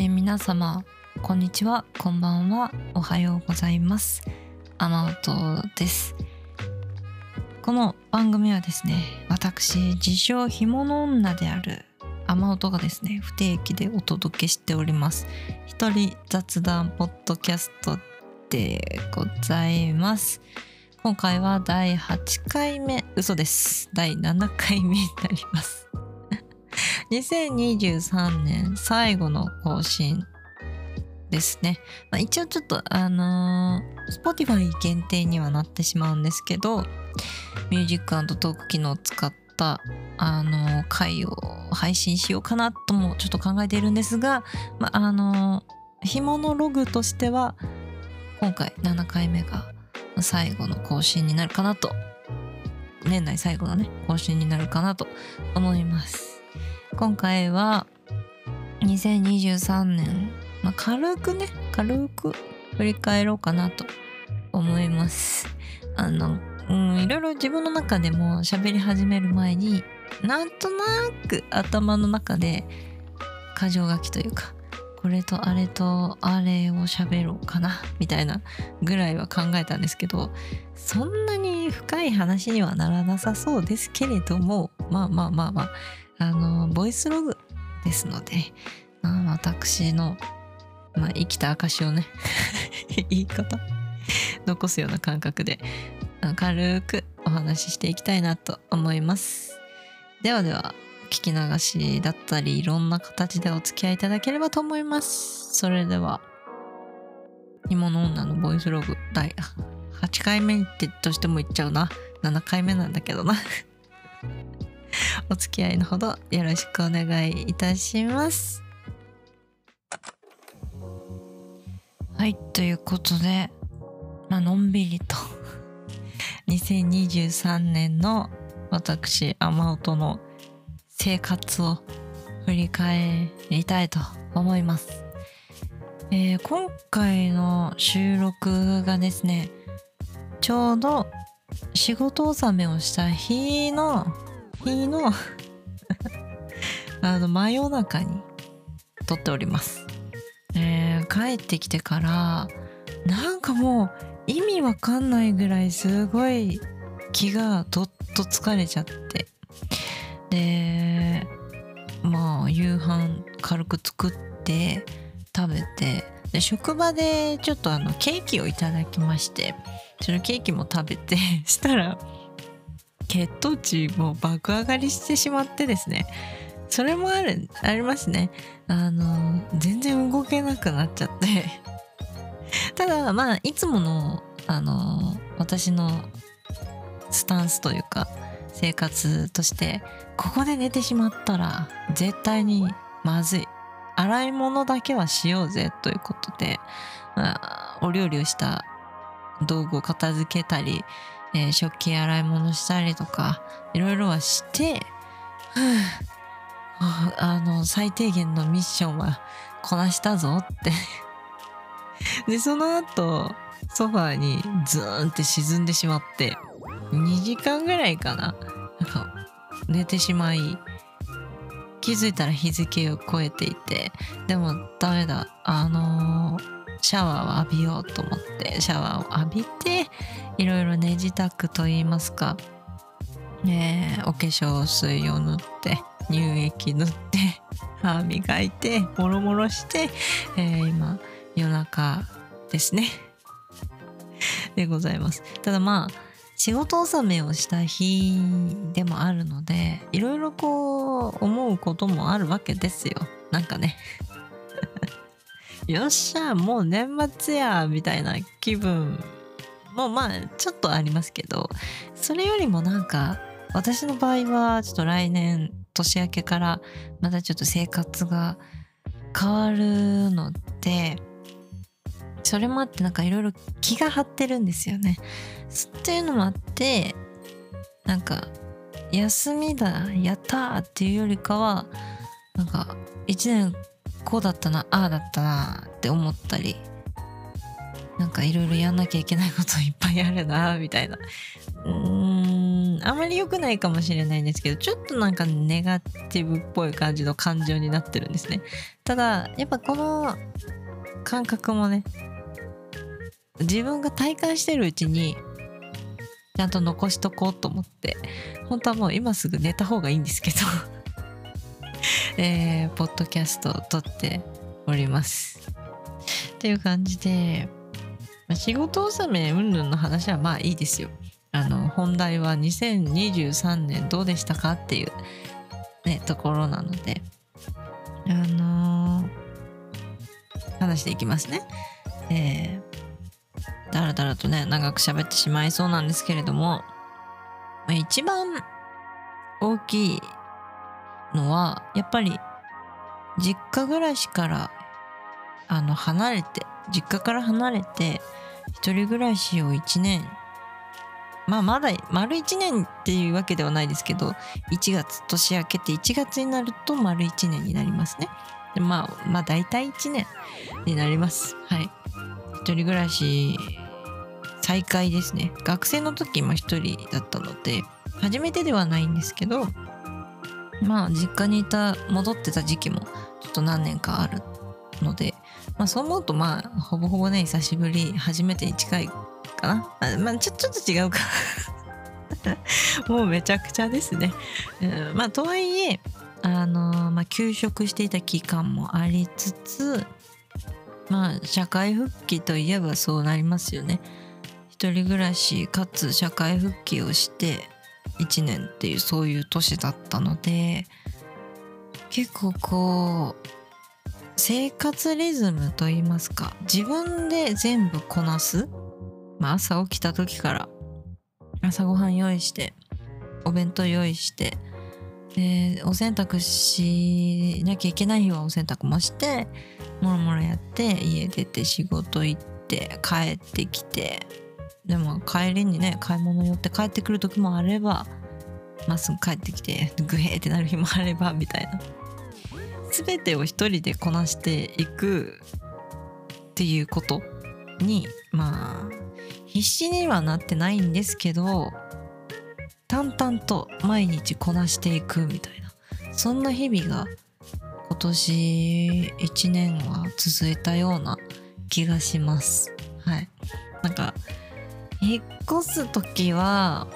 えー皆様こんにちはこんばんはおはようございます。雨音です。この番組はですね私自称干物女である雨音がですね不定期でお届けしております。一人雑談ポッドキャストでございます。今回は第8回目嘘です。第7回目になります。2023年最後の更新ですね。まあ、一応ちょっとあのー、Spotify 限定にはなってしまうんですけど、ミュージックトーク機能を使ったあのー回を配信しようかなともちょっと考えているんですが、まあ、あのー、干物ログとしては今回7回目が最後の更新になるかなと年内最後のね更新になるかなと思います今回は2023年、まあ、軽くね軽く振り返ろうかなと思います。あのいろいろ自分の中でも喋り始める前になんとなく頭の中で箇条書きというかこれとあれとあれを喋ろうかなみたいなぐらいは考えたんですけどそんなに深い話にはならなさそうですけれどもまあまあまあまああのボイスログですので、まあ、私の、まあ、生きた証をね 言い方残すような感覚であ軽くお話ししていきたいなと思います。ではでは聞き流しだったりいろんな形でお付き合いいただければと思います。それでは芋の女のボイスログ第8回目ってとしても言っちゃうな。7回目なんだけどな。お付き合いのほどよろしくお願いいたします。はいということでまあのんびりと 2023年の私雨音の生活を振り返りたいと思います、えー今回の収録がですねちょうど仕事納めをした日の日の あの真夜中に撮っております、えー帰ってきてからなんかもう意味わかんないぐらいすごい気がどっと疲れちゃって。でまあ夕飯軽く作って食べてで職場でちょっとあのケーキをいただきましてそのケーキも食べて したら血糖値も爆上がりしてしまってですね。それもあるありますね。あの全然動けなくなっちゃって。ただまあいつものあの私のスタンスというか生活としてここで寝てしまったら絶対にまずい。洗い物だけはしようぜということで、まあお料理をした道具を片付けたり、えー食器洗い物したりとかいろいろはして、ああの最低限のミッションはこなしたぞって。でその後ソファーにズーンって沈んでしまって2時間ぐらいかな。なんか寝てしまい気づいたら日付を超えていてでもダメだ。あのーシャワーを浴びようと思ってシャワーを浴びていろいろ寝支度といいますか、ねお化粧水を塗って乳液塗って歯磨いてもろもろして、えー今夜中ですね。でございます。ただまあ仕事納めをした日でもあるのでいろいろこう思うこともあるわけですよ。なんかね。よっしゃもう年末やみたいな気分もまあちょっとありますけどそれよりもなんか私の場合はちょっと来年年明けからまたちょっと生活が変わるのでそれもあってなんかいろいろ気が張ってるんですよね。っていうのもあってなんか休みだやったっていうよりかはなんか一年こうだったなああだったなって思ったりなんかいろいろやんなきゃいけないこといっぱいあるなみたいなうーん、あまり良くないかもしれないんですけど、ちょっとなんかネガティブっぽい感じの感情になってるんですね。ただ、やっぱこの感覚もね、自分が体感してるうちに、ちゃんと残しとこうと思って、本当はもう今すぐ寝た方がいいんですけどえー、ポッドキャストを撮っております。っていう感じで、まあ仕事納めうんぬんの話はまあいいですよ。あの、本題は2023年どうでしたかっていうね、ところなので、あのー、話していきますね。えー、だらだらとね、長く喋ってしまいそうなんですけれども、まあ一番大きいのは、やっぱり、実家暮らしから、あの、離れて、実家から離れて、一人暮らしを1年、まあまだ丸1年っていうわけではないですけど、1月、年明けて1月になると丸1年になりますね。でまあ、まあ大体1年になります。はい。一人暮らし再開ですね。学生の時も一人だったので、初めてではないんですけど、まあ実家にいた戻ってた時期もちょっと何年かあるので、まあそう思うとまあほぼほぼね久しぶり初めてに近いかな。あまあちょちょっと違うか。もうめちゃくちゃですね、うん、まあとはいえあのまあ休職していた期間もありつつまあ社会復帰といえばそうなりますよね。一人暮らしかつ社会復帰をして1年っていうそういう年だったので結構こう生活リズムといいますか自分で全部こなす、まあ、朝起きた時から朝ごはん用意してお弁当用意してでお洗濯しなきゃいけない日はお洗濯もしてもろもろやって家出て仕事行って帰ってきてでも帰りにね買い物寄って帰ってくる時もあればまっすぐ帰ってきてグヘーってなる日もあればみたいな。全てを一人でこなしていくっていうことにまあ必死にはなってないんですけど淡々と毎日こなしていくみたいな。そんな日々が今年1年は続いたような気がします。はい。なんか引っ越す時は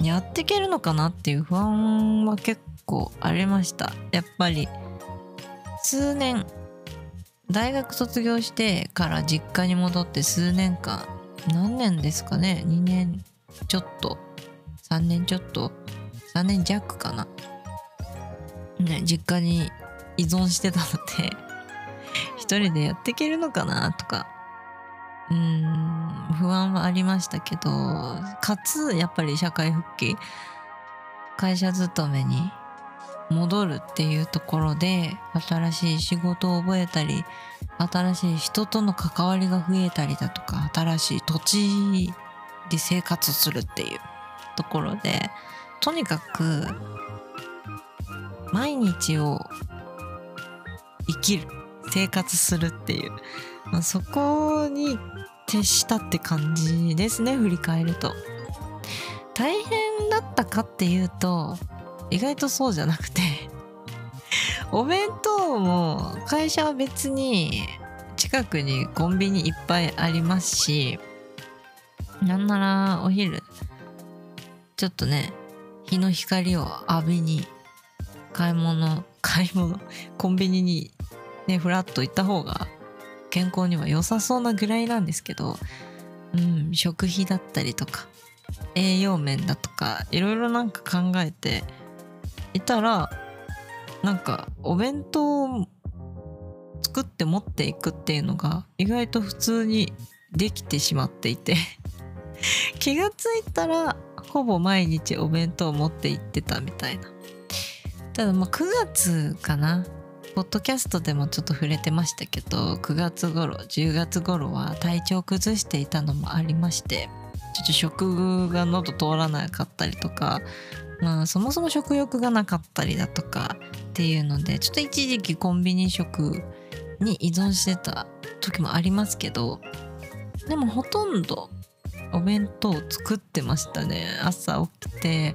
やっていけるのかなっていう不安は結構ありました。やっぱり数年大学卒業してから実家に戻って数年間何年ですかね2年ちょっと3年ちょっと3年弱かな。ね実家に依存してたので一人でやっていけるのかなとか。うーん。不安はありましたけどかつやっぱり社会復帰会社勤めに戻るっていうところで新しい仕事を覚えたり新しい人との関わりが増えたりだとか新しい土地で生活するっていうところでとにかく毎日を生きる生活するっていう、まあ、そこに徹したって感じですね振り返ると。大変だったかっていうと意外とそうじゃなくて お弁当も会社は別に近くにコンビニいっぱいありますしなんならお昼ちょっとね日の光を浴びに買い物買い物コンビニにねふらっと行った方が健康には良さそうなぐらいなんですけどうん食費だったりとか栄養面だとかいろいろなんか考えていたらなんかお弁当を作って持っていくっていうのが意外と普通にできてしまっていて 気がついたらほぼ毎日お弁当を持って行ってたみたいな。ただまあ9月かな。ポッドキャストでもちょっと触れてましたけど9月頃10月頃は体調崩していたのもありましてちょっと食が喉通らなかったりとかまあそもそも食欲がなかったりだとかっていうのでちょっと一時期コンビニ食に依存してた時もありますけどでもほとんどお弁当を作ってましたね。朝起きて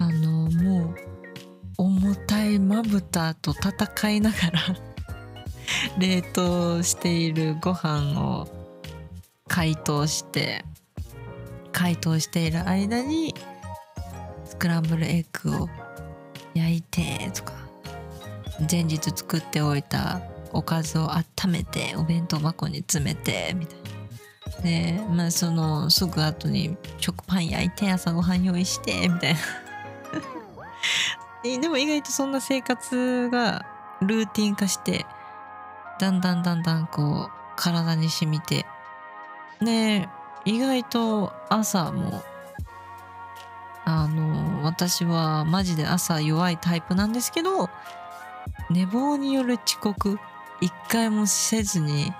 あのもう重たいまぶたと戦いながら 冷凍しているご飯を解凍して解凍している間にスクランブルエッグを焼いてとか前日作っておいたおかずを温めてお弁当箱に詰めてみたいな。でまあそのすぐ後に食パン焼いて朝ごはん用意してみたいなでも意外とそんな生活がルーティン化してだんだんだんだんこう体に染みて。で意外と朝もあの私はマジで朝弱いタイプなんですけど寝坊による遅刻一回もせずに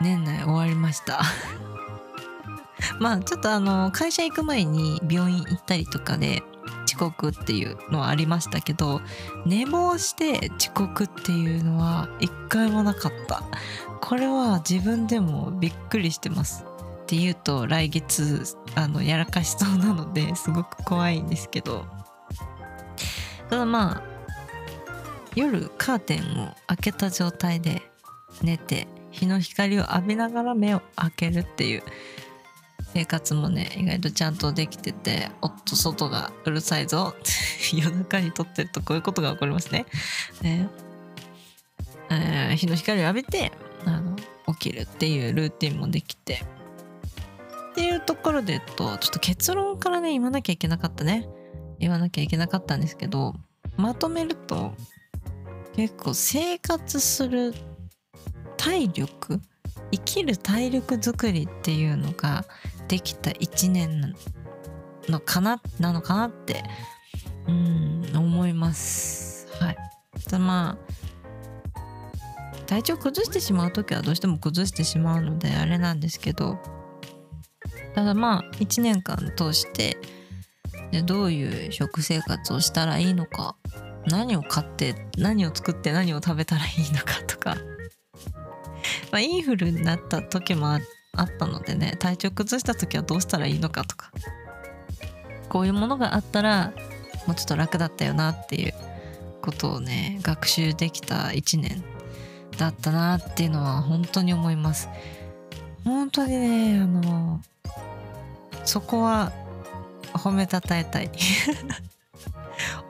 年内終わりました。まあちょっとあの会社行く前に病院行ったりとかで遅刻っていうのはありましたけど寝坊して遅刻っていうのは一回もなかった。これは自分でもびっくりしてますって言うと来月あのやらかしそうなのですごく怖いんですけど。ただまあ夜カーテンを開けた状態で寝て日の光を浴びながら目を開けるっていう生活もね意外とちゃんとできてておっと外がうるさいぞ 夜中に撮ってるとこういうことが起こりますね。ね。えー、日の光を浴びてあの起きるっていうルーティンもできて。っていうところでとちょっと結論からね言わなきゃいけなかったね。言わなきゃいけなかったんですけどまとめると結構生活する体力生きる体力づくりっていうのができた1年のかななのかなってうん思います。はい。まあ体調崩してしまう時はどうしても崩してしまうのであれなんですけどただまあ1年間通してでどういう食生活をしたらいいのか何を買って何を作って何を食べたらいいのかとか。まあ、インフルになった時もあっあったのでね体調崩した時はどうしたらいいのかとかこういうものがあったらもうちょっと楽だったよなっていうことをね学習できた1年だったなっていうのは本当に思います。本当にねあのそこは褒めたたえたい。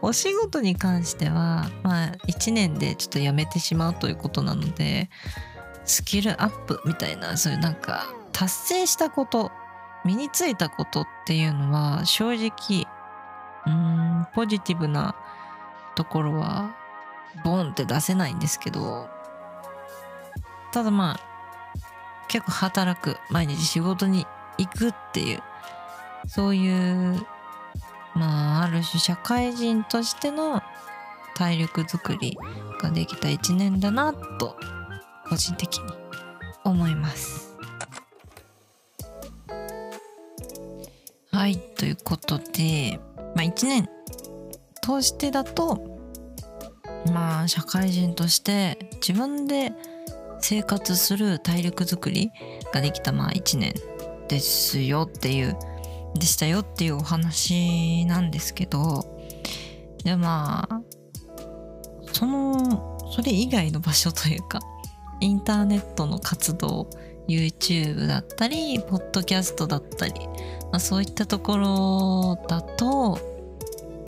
お仕事に関してはまあ1年でちょっと辞めてしまうということなのでスキルアップみたいなそういうなんか達成したこと身についたことっていうのは正直うんポジティブなところはボンって出せないんですけどただまあ結構働く毎日仕事に行くっていうそういうまあある種社会人としての体力づくりができた一年だなと個人的に思います。はいということでまあ1年通してだとまあ社会人として自分で生活する体力づくりができたまあ1年ですよっていうでしたよっていうお話なんですけどでまあそのそれ以外の場所というかインターネットの活動 YouTube だったりポッドキャストだったり、まあ、そういったところだと、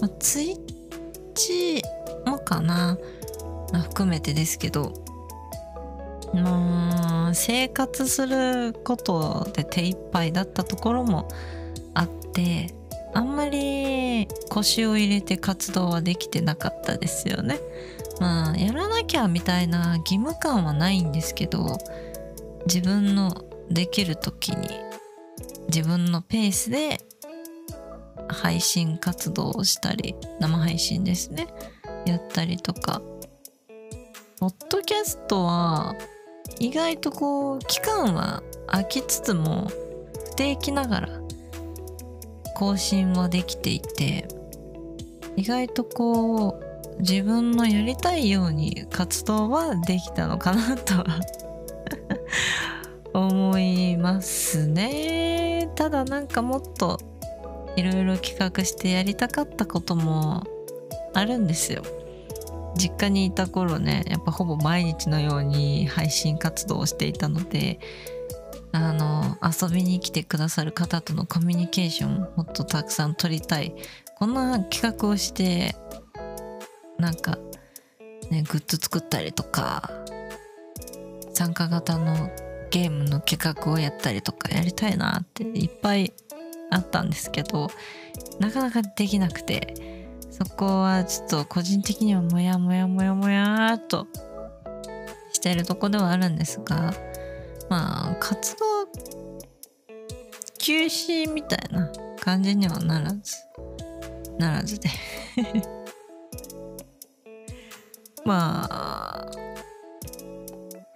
まあ、Twitch もかな、まあ、含めてですけどまあ生活することで手一杯だったところもあってあんまり腰を入れて活動はできてなかったですよね。まあやらなきゃみたいな義務感はないんですけど自分のできる時に自分のペースで配信活動をしたり生配信ですねやったりとか。ポッドキャストは意外とこう期間は空きつつも不定期ながら更新はできていて意外とこう自分のやりたいように活動はできたのかなとは 思いますね。ただなんかもっといろいろ企画してやりたかったこともあるんですよ実家にいた頃ねやっぱほぼ毎日のように配信活動をしていたのであの遊びに来てくださる方とのコミュニケーションもっとたくさん取りたいこんな企画をしてなんかねグッズ作ったりとか参加型のゲームの企画をやったりとかやりたいなっていっぱいあったんですけどなかなかできなくてそこはちょっと個人的にはモヤモヤモヤモヤっとしてるとこではあるんですがまあ活動休止みたいな感じにはならずならずで。まあ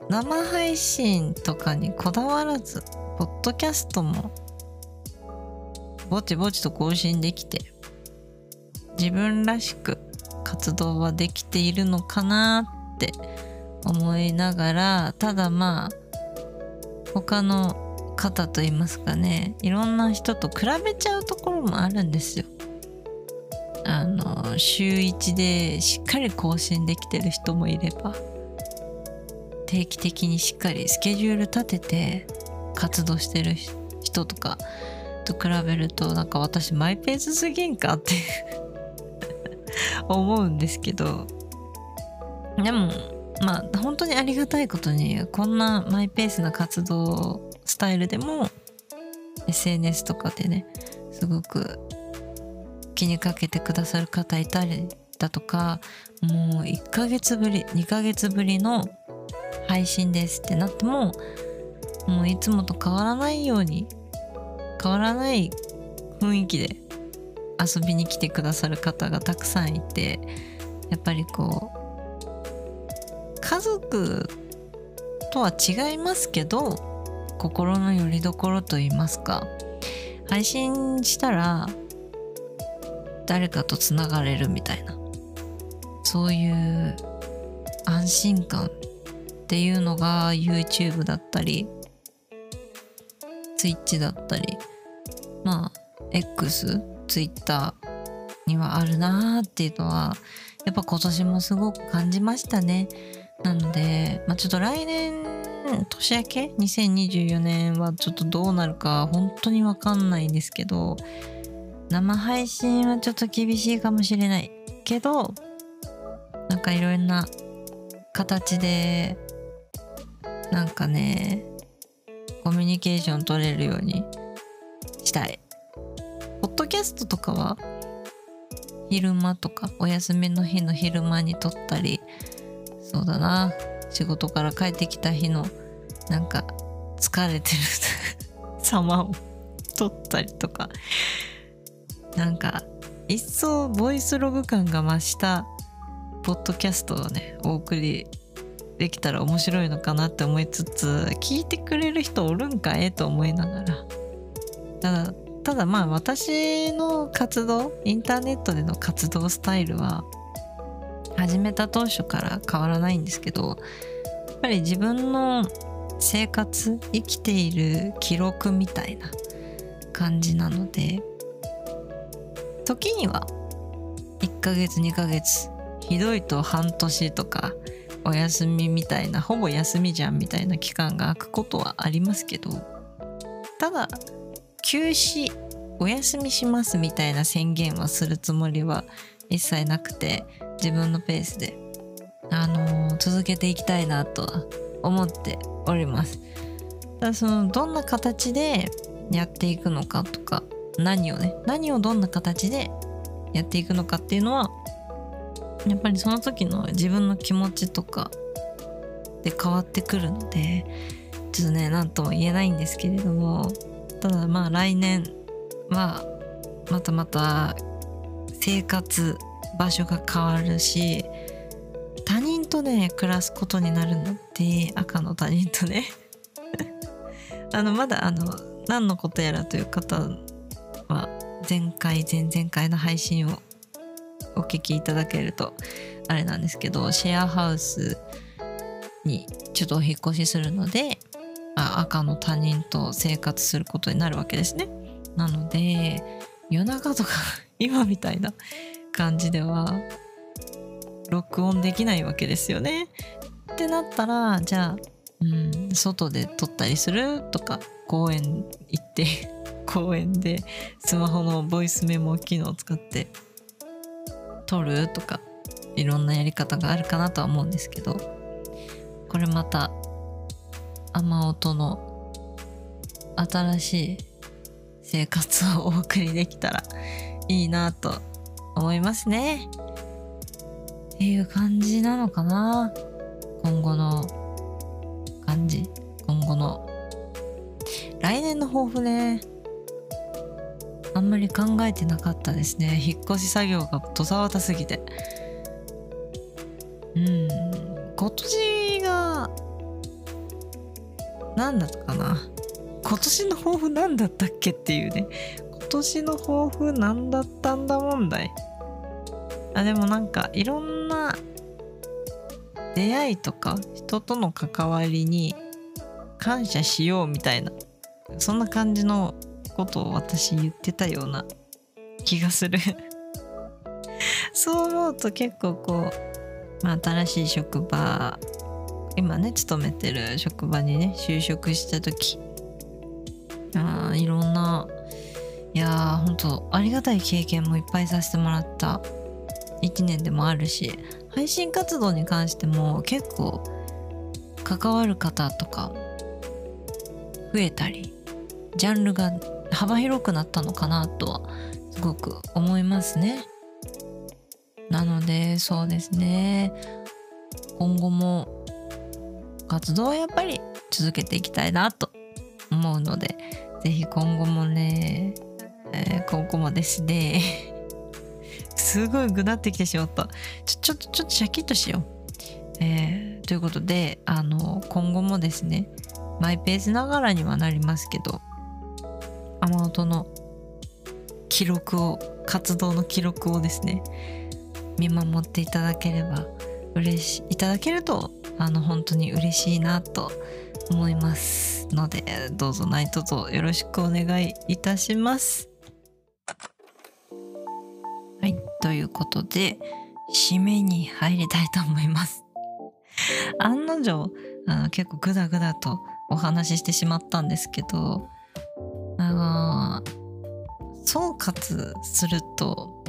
生配信とかにこだわらずポッドキャストもぼちぼちと更新できて自分らしく活動はできているのかなって思いながらただまあ他の方と言いますかねいろんな人と比べちゃうところもあるんですよ。の週1でしっかり更新できてる人もいれば定期的にしっかりスケジュール立てて活動してる人とかと比べるとなんか私マイペースすぎんかって 思うんですけど。でもまあ本当にありがたいことにこんなマイペースな活動スタイルでも SNS とかでねすごく気にかけてくださる方いたりだとかもう1ヶ月ぶり2ヶ月ぶりの配信ですってなってももういつもと変わらないように変わらない雰囲気で遊びに来てくださる方がたくさんいてやっぱりこう家族とは違いますけど心の拠り所といいますか配信したら誰かとつながれるみたいな。そういう安心感っていうのが YouTube だったり Twitch だったりまあ X Twitter にはあるなーっていうのはやっぱ今年もすごく感じましたね。なので、まあ、ちょっと来年年明け？2024年はちょっとどうなるか本当にわかんないんですけど生配信はちょっと厳しいかもしれないけどなんかいろんな形でなんかねコミュニケーション取れるようにしたい。ポッドキャストとかは昼間とかお休みの日の昼間に撮ったりそうだな。仕事から帰ってきた日のなんか疲れてる。様を撮ったりとか。なんか一層ボイスログ感が増したポッドキャストをねお送りできたら面白いのかなって思いつつ聞いてくれる人おるんかえと思いながら。ただただまあ私の活動インターネットでの活動スタイルは始めた当初から変わらないんですけどやっぱり自分の生活生きている記録みたいな感じなので時には1ヶ月2ヶ月ひどいと半年とかお休みみたいなほぼ休みじゃんみたいな期間が空くことはありますけどただ休止お休みしますみたいな宣言はするつもりは一切なくて自分のペースであのー、続けていきたいなとは思っております。ただそのどんな形でやっていくのかとか何をね何をどんな形でやっていくのかっていうのはやっぱりその時の自分の気持ちとかで変わってくるのでちょっとね何とも言えないんですけれどもただまあ来年はまたまた生活場所が変わるし他人とね暮らすことになるので赤の他人とね。あのまだあの何のことやらという方は前回前々回の配信をお聞きいただけるとあれなんですけどシェアハウスにちょっとお引越しするのであ赤の他人と生活することになるわけですね。なので夜中とか 今みたいな感じでは録音できないわけですよね。ってなったらじゃあ、うん、外で撮ったりするとか公園行って公園でスマホのボイスメモ機能を使って撮るとかいろんなやり方があるかなとは思うんですけどこれまた雨音の新しい生活をお送りできたらいいなと思いますね。っていう感じなのかな。今後の感じ。今後の来年の抱負ね。あんまり考えてなかったですね。引っ越し作業がどさわたすぎて。うん。今年が何だったかな。今年の抱負何だったっけっていうね。今年の抱負何だったんだ問題。あでもなんかいろんな出会いとか人との関わりに感謝しようみたいなそんな感じのことを私言ってたような気がする。そう思うと結構こう、まあ、新しい職場今ね勤めてる職場にね就職した時あいろんないやー本当ありがたい経験もいっぱいさせてもらった1年でもあるし配信活動に関しても結構関わる方とか増えたりジャンルが幅広くなったのかなとはすごく思いますね。なのでそうですね今後も活動はやっぱり続けていきたいなと思うので是非今後もね、えー、今後もですね すごいぐなってきてしまった。ちょ、ちょっと、ちょっとシャキッとしよう。えー、ということで、あの、今後もですね、マイペースながらにはなりますけど、雨音の記録を、活動の記録をですね、見守っていただければ嬉しい、いただけると、あの、本当に嬉しいなと思いますので、どうぞ何卒よろしくお願いいたします。はい、ということで、締めに入りたいと思います。案の定、あの結構グダグダとお話ししてしまったんですけど、総括すると、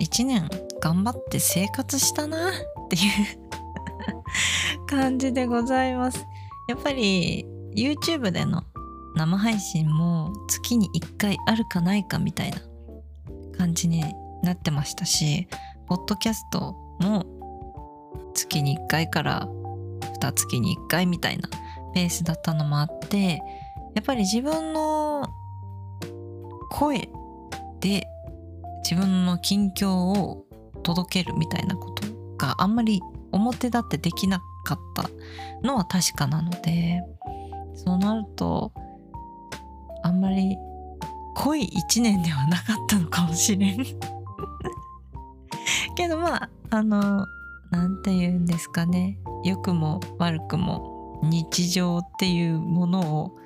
1年頑張って生活したなっていう 感じでございます。やっぱり YouTube での生配信も月に1回あるかないかみたいな感じになってましたしポッドキャストも月に1回から2月に1回みたいなペースだったのもあってやっぱり自分の声で自分の近況を届けるみたいなことがあんまり表立ってできなかったのは確かなのでそうなるとあんまり濃い一年ではなかったのかもしれん。けどまああの何て言うんですかね。良くも悪くも日常っていうものを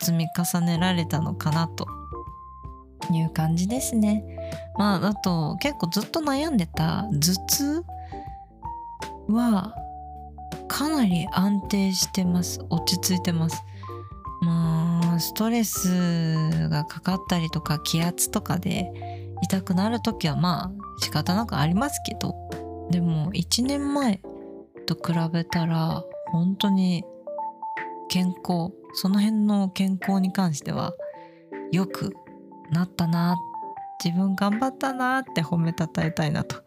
積み重ねられたのかなという感じですね。まああと結構ずっと悩んでた頭痛はかなり安定してます。落ち着いてます。まあストレスがかかったりとか気圧とかで痛くなる時はまあ仕方なくありますけど。でも1年前と比べたら本当に健康その辺の健康に関しては良くなったな自分頑張ったなって褒めたたえたいなと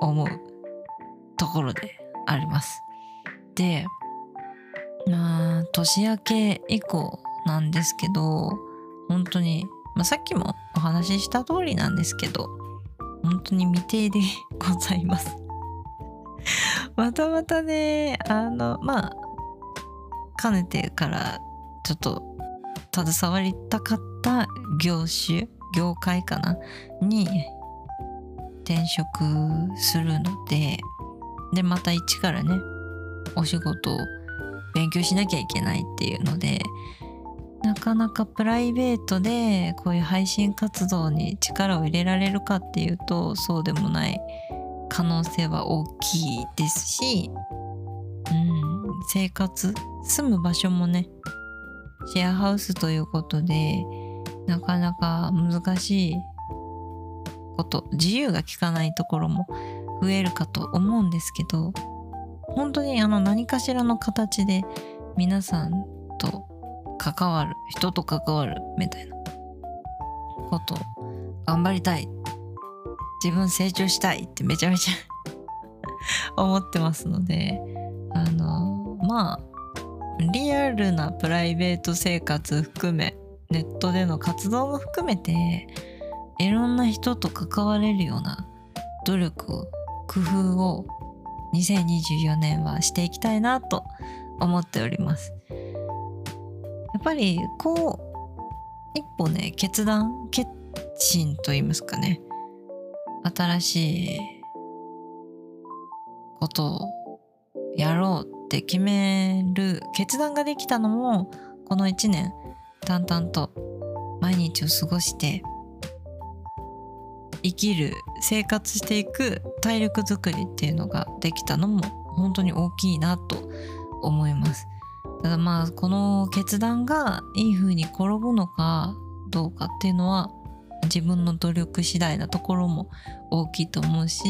思うところであります。でまあ年明け以降なんですけど本当に、まあ、さっきもお話しした通りなんですけど本当に未定でございます またまたねあのまあかねてからちょっと携わりたかった業種業界かな？に転職するのででまた一からねお仕事を勉強しなきゃいけないっていうのでなかなかプライベートでこういう配信活動に力を入れられるかっていうとそうでもない可能性は大きいですし、うん、生活住む場所もねシェアハウスということでなかなか難しいこと自由が利かないところも増えるかと思うんですけど本当にあの何かしらの形で皆さんと関わる人と関わるみたいなこと頑張りたい自分成長したいってめちゃめちゃ 思ってますのであのまあリアルなプライベート生活含めネットでの活動も含めていろんな人と関われるような努力を工夫を2024年はしていきたいなと思っております。やっぱりこう一歩ね決断決心と言いますかね。新しいことをやろうって決める決断ができたのもこの1年淡々と毎日を過ごして生きる生活していく体力づくりっていうのができたのも本当に大きいなと思います。ただまあこの決断がいい風に転ぶのかどうかっていうのは自分の努力次第なところも大きいと思うし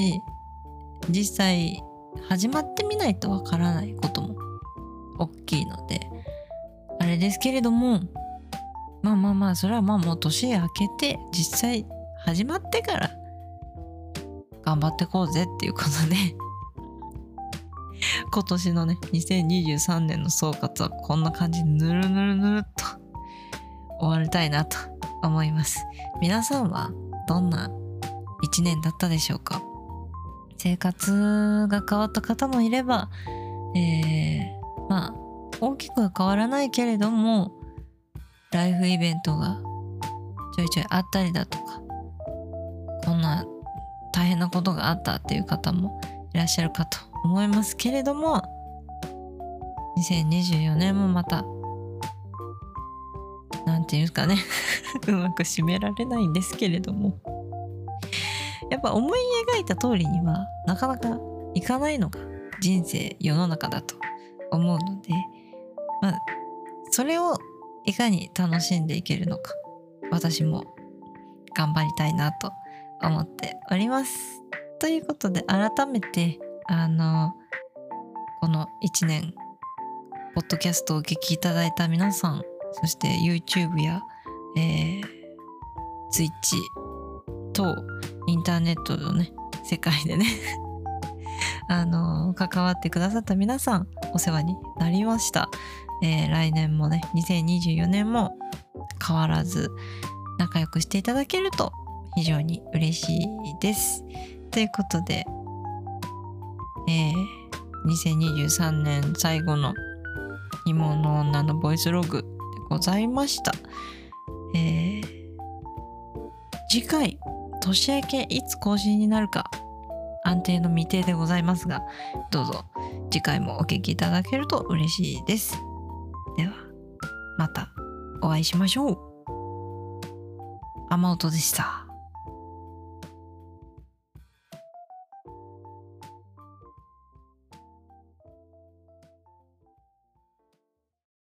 実際始まってみないとわからないことも大きいのであれですけれどもまあまあまあそれはまあもう年明けて実際始まってから頑張ってこうぜっていうことで 今年のね2023年の総括はこんな感じでぬるぬるぬるっと終わりたいなと思います。皆さんはどんな1年だったでしょうか？生活が変わった方もいれば、えー、まあ大きくは変わらないけれどもライフイベントがちょいちょいあったりだとかこんな大変なことがあったっていう方もいらっしゃるかと思いますけれども2024年もまた何て言うんですかね。うまく締められないんですけれども。やっぱ思いいた通りにはなかなかいかないのが人生世の中だと思うのでまあそれをいかに楽しんでいけるのか私も頑張りたいなと思っております。ということで改めてあのこの1年ポッドキャストをお聞きいただいた皆さんそして YouTube や、えー、Twitch 等インターネットのね世界でね あの関わってくださった皆さんお世話になりました、えー、来年もね2024年も変わらず仲良くしていただけると非常に嬉しいです。ということで、えー、2023年最後の芋の女のボイスログでございました。えー、次回、年明けいつ更新になるか安定の未定でございますが、どうぞ次回もお聴きいただけると嬉しいです。では、またお会いしましょう。雨音でした。